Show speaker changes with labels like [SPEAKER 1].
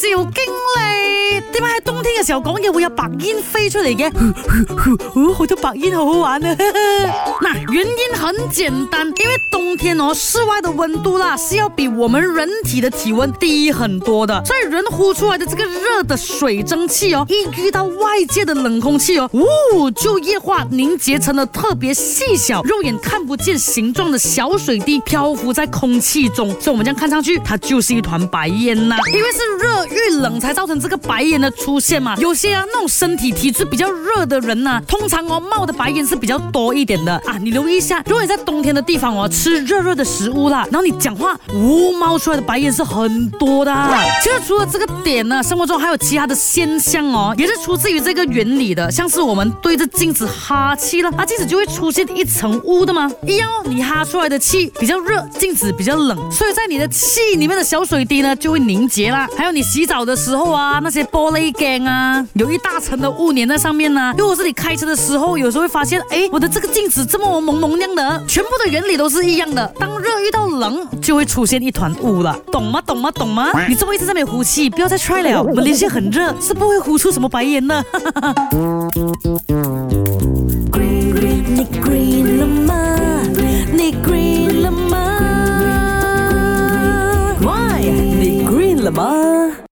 [SPEAKER 1] 赵经理，点解喺冬天嘅时候讲嘢会有白烟飞出嚟嘅？哦，好多白烟好好玩啊！嗱，原因很简单，因为冬天哦，室外的温度啦是要比我们人体的体温低很多的，所以人呼出来的这个热的水蒸气哦，一遇到外界的冷空气哦，呜，就液化凝结成了特别细小、肉眼看不见形状的小水滴，漂浮在空气中，所以我们样看上去，它就是一团白烟啦，因为是热。遇冷才造成这个白烟的出现嘛？有些啊，那种身体体质比较热的人呢，通常哦冒的白烟是比较多一点的啊。你留意一下，如果你在冬天的地方哦吃热热的食物啦，然后你讲话呜，冒出来的白烟是很多的。其实除了这个点呢，生活中还有其他的现象哦，也是出自于这个原理的。像是我们对着镜子哈气了，啊镜子就会出现一层雾的吗？一样哦，你哈出来的气比较热，镜子比较冷，所以在你的气里面的小水滴呢就会凝结啦。还有你。洗澡的时候啊，那些玻璃缸啊，有一大层的雾粘在上面呢。如果是你开车的时候，有时候会发现，哎，我的这个镜子这么蒙蒙亮的，全部的原理都是一样的。当热遇到冷，就会出现一团雾了，懂吗？懂吗？懂吗？你这么一直在那呼气，不要再 try 了。我们连线很热，是不会呼出什么白烟的。
[SPEAKER 2] 你 green 了吗？你 green 了吗？Why？你 green 了吗？